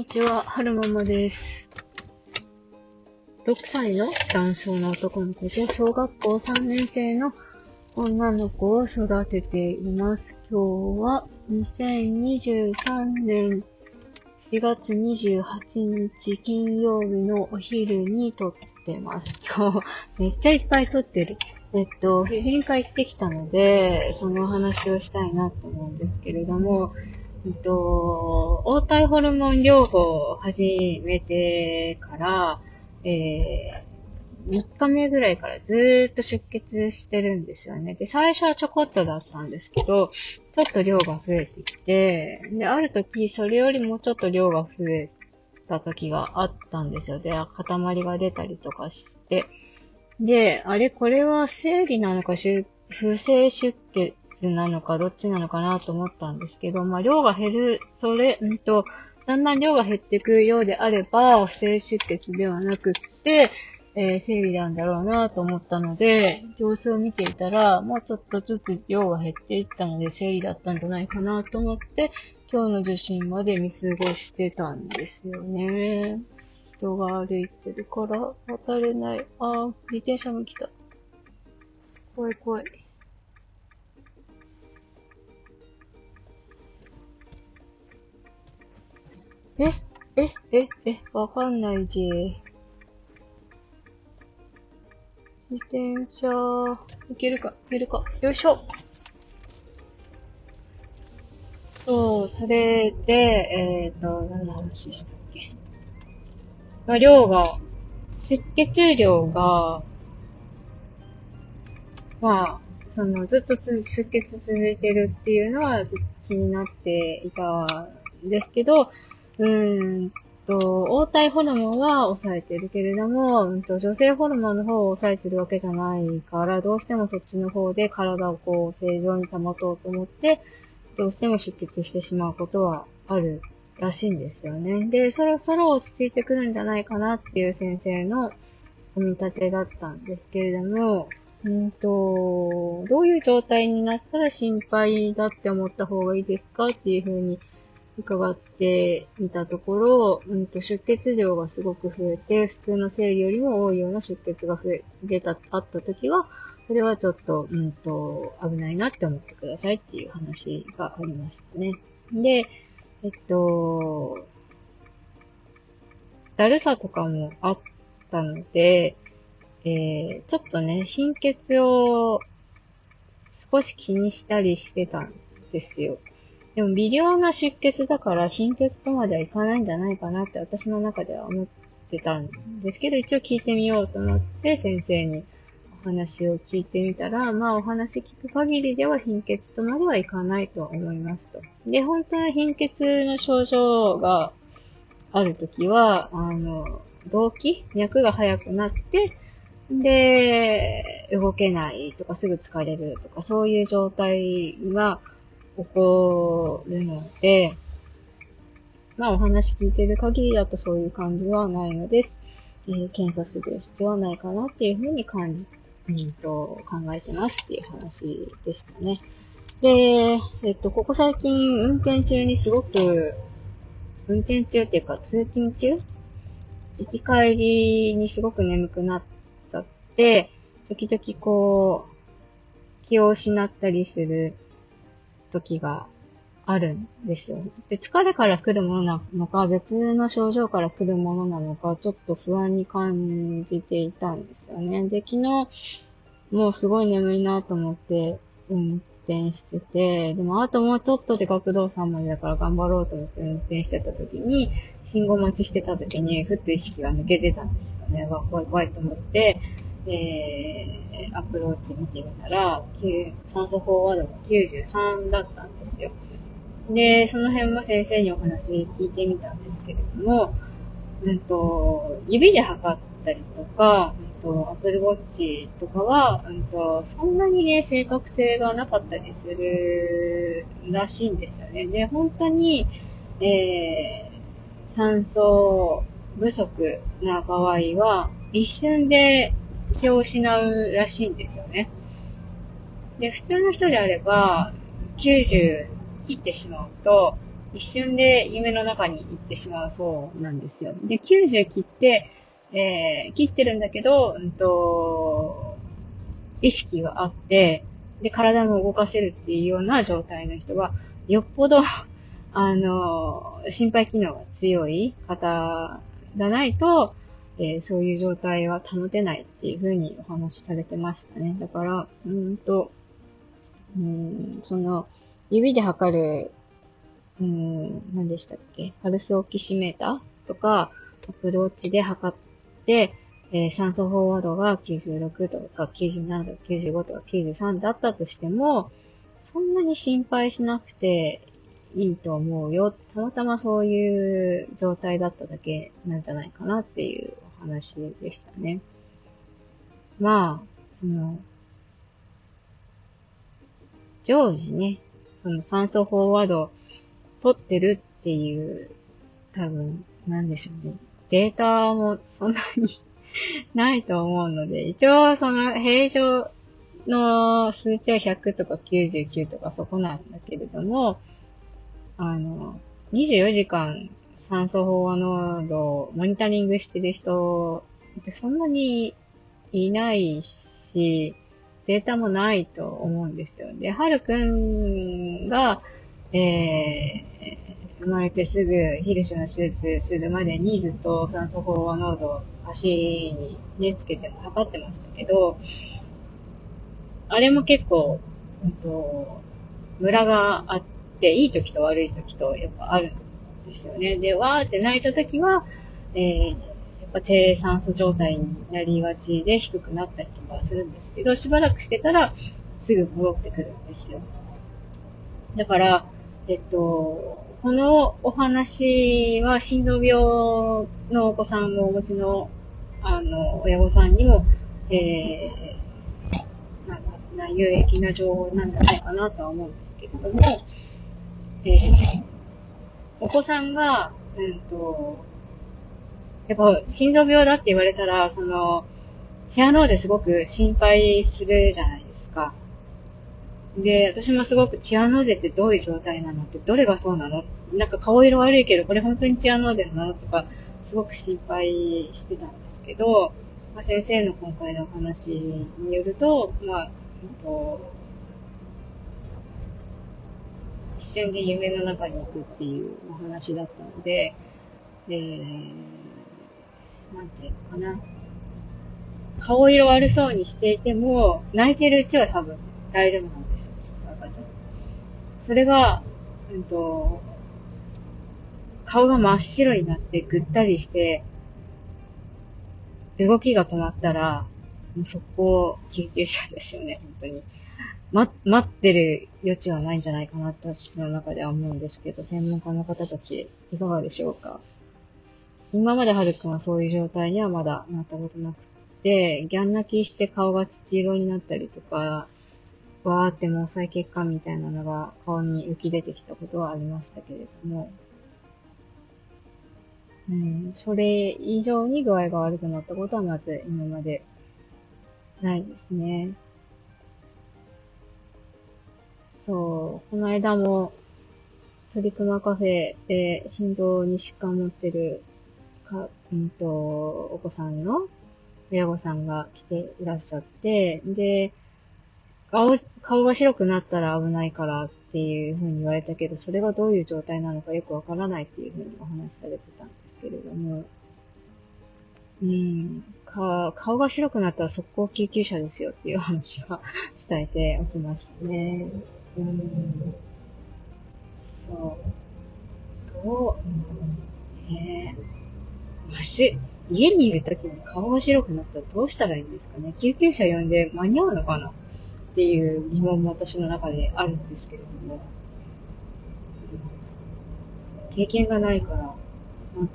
にちは、はるままです。6歳の男性の男の子と小学校3年生の女の子を育てています。今日は2023年4月28日金曜日のお昼に撮ってます。今日めっちゃいっぱい撮ってる。えっと、婦人科行ってきたので、そのお話をしたいなと思うんですけれども、えっと、黄体ホルモン療法を始めてから、えー、3日目ぐらいからずっと出血してるんですよね。で、最初はちょこっとだったんですけど、ちょっと量が増えてきて、で、ある時、それよりもちょっと量が増えた時があったんですよ。で、塊が出たりとかして、で、あれ、これは生理なのか、不正出血なのか、どっちなのかなと思ったんですけど、まあ、量が減る、それ、うんと、だんだん量が減っていくようであれば、不正出血ではなくって、えー生理なんだろうなと思ったので、様子を見ていたら、もうちょっとずつ量が減っていったので、生理だったんじゃないかなと思って、今日の受診まで見過ごしてたんですよね。人が歩いてるから渡れない。あー、自転車も来た。怖い怖い。ええええわかんないぜ。自転車、いけるか？いけるか？よいしょ。そう、それで、えっ、と、何の話したっけ？まあ、量が、出血量が、まあ、その、ずっと出血続いてるっていうのはずっと気になっていたんですけど、うんと、黄体ホルモンは抑えてるけれども、うんと、女性ホルモンの方を抑えてるわけじゃないから、どうしてもそっちの方で体をこう正常に保とうと思って、どうしても出血してしまうことはあるらしいんですよね。で、そろそろ落ち着いてくるんじゃないかなっていう先生のお見立てだったんですけれども、うんと、どういう状態になったら心配だって思った方がいいですかっていうふうに伺ってみたところ、うんと出血量がすごく増えて、普通の生理よりも多いような出血が増え、出た、あった時は、それはちょっと、うんと、危ないなって思ってくださいっていう話がありましたね。で、えっと、だるさとかもあったので、えー、ちょっとね、貧血を少し気にしたりしてたんですよ。でも微量な出血だから貧血とまではいかないんじゃないかなって私の中では思ってたんですけど、一応聞いてみようと思って先生にお話を聞いてみたら、まあお話聞く限りでは貧血とまではいかないと思いますと。で、本当は貧血の症状があるときは、あの、動悸脈が速くなって、で、動けないとかすぐ疲れるとかそういう状態が起こるので、まあお話聞いてる限りだとそういう感じはないのです。えー検査する必要はないかなっていうふうに感じ、うんと、考えてますっていう話でしたね。で、えっと、ここ最近運転中にすごく、運転中っていうか通勤中？行き帰りにすごく眠くなったって、時々こう、気を失ったりする時があるんですよ。で、疲れから来るものなのか、別の症状から来るものなのか、ちょっと不安に感じていたんですよね。で、昨日、もうすごい眠いなと思って運転してて、でもあともうちょっとで学童さんまでだから頑張ろうと思って運転してた時に、信号待ちしてた時に、ふっと意識が抜けてたんですよね。わ、怖い怖いと思って、えー、アプローチ見てみたら、酸素飽和度が93だったんですよ。で、その辺も先生にお話聞いてみたんですけれども、うんと、指で測ったりとか、うんと、アップルウォッチとかは、うんと、そんなにね、正確性がなかったりするらしいんですよね。で、本当に、えー、酸素不足な場合は、一瞬で気を失うらしいんですよね。で、普通の人であれば、90切ってしまうと、一瞬で夢の中に行ってしまうそうなんですよ。で、90切って、えー、切ってるんだけど、うんと、意識があって、で、体も動かせるっていうような状態の人は、よっぽど、あの、心肺機能が強い方がないと、えー、そういう状態は保てないっていうふうにお話しされてましたね。だから、うんと、うん、その、指で測る、うん、何でしたっけ？パルスオキシメーターとか、アプローチで測って、えー、酸素飽和度が96とか97とか95とか93だったとしても、そんなに心配しなくていいと思うよ。たまたまそういう状態だっただけなんじゃないかなっていうお話でしたね。まあ、その、常時ね、その酸素飽和度取ってるっていう、多分、なんでしょうね。データもそんなに ないと思うので、一応その平常の数値は100とか99とかそこなんだけれども、あの、24時間酸素飽和濃度をモニタリングしてる人ってそんなにいないし、データもないと思うんですよ。で、はるくんが、えー、生まれてすぐヒルシュの手術するまでにずっと酸素飽和濃度を足にね、つけても測ってましたけど、あれも結構、うんと、ムラがあって、いい時と悪い時とやっぱあるんですよね。で、わーって泣いた時は、えー、ぱ低酸素状態になりがちで低くなったりとかするんですけど、しばらくしてたらすぐ戻ってくるんですよ。だから、えっと、このお話は心臓病のお子さんをお持ちの、あの、親御さんにも、えー、なんな、有益な情報なんじゃないかなとは思うんですけれども、えー、お子さんが、うんと、やっぱ心臓病だって言われたら、その、チアノーですごく心配するじゃないですか。で、私もすごくチアノーゼってどういう状態なの？って、どれがそうなの？なんか顔色悪いけど、これ本当にチアノーゼなの？とか、すごく心配してたんですけど、まあ、先生の今回のお話によると、まあ、瞬で夢の中に行くっていうお話だったので、えーなんていうのかな。顔色悪そうにしていても、泣いてるうちは多分大丈夫なんですよ、きっと赤ちゃん。それが、うんと、顔が真っ白になってぐったりして、動きが止まったら、もう速攻救急車ですよね、本当に。ま、待ってる余地はないんじゃないかなと私の中では思うんですけど、専門家の方たちいかがでしょうか？今まではるくんはそういう状態にはまだなったことなくて、ギャン泣きして顔が土色になったりとか、わーって毛細血管みたいなのが顔に浮き出てきたことはありましたけれども、うん、それ以上に具合が悪くなったことはまず今までないですね。この間も、トリクマカフェで心臓に疾患を持ってるか、うんと、お子さんの親御さんが来ていらっしゃって、で、顔、顔が白くなったら危ないからっていうふうに言われたけど、それがどういう状態なのかよくわからないっていうふうにお話しされてたんですけれども、うん、か顔が白くなったら速攻救急車ですよっていう話は伝えておきましたね。うん、そう。どう、ねえ。足、家にいるときに顔が白くなったらどうしたらいいんですかね？救急車呼んで間に合うのかな？っていう疑問も私の中であるんですけれども、経験がないから、なんとも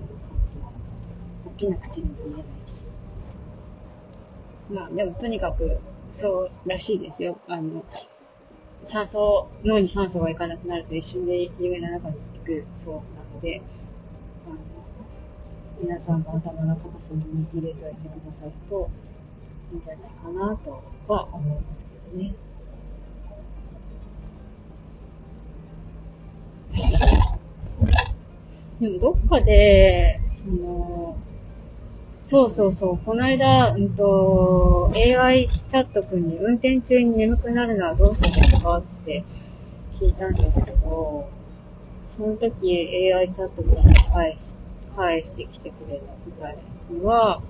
大きな口にも言えないし。まあ、でもとにかく、そうらしいですよ。あの、酸素、脳に酸素がいかなくなると一瞬で夢の中に行くそうなので、あの皆さんも頭の片隅に入れておいてくださるといいんじゃないかなとは思いますけどね。でもどっかで、その、そうそうそう、この間、うんと、AI チャット君に運転中に眠くなるのはどうしてですかって聞いたんですけど、その時 AI チャット君が返し返してきてくれたみたいのは、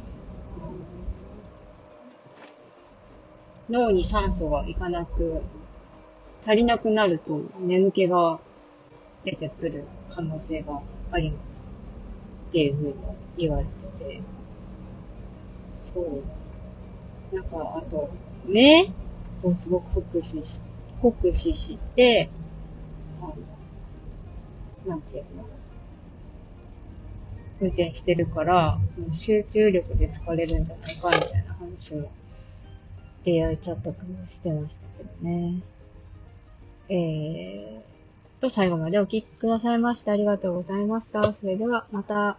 脳に酸素がいかなく、足りなくなると眠気が出てくる可能性があります。っていうふうに言われてて。そう。なんか、あと、目をすごく酷使し、酷使して、あの、なんていうの？運転してるから、その集中力で疲れるんじゃないかみたいな話も AI チャット君もしてましたけどね。えーと、最後までお聞きくださいましてありがとうございました。それではまた。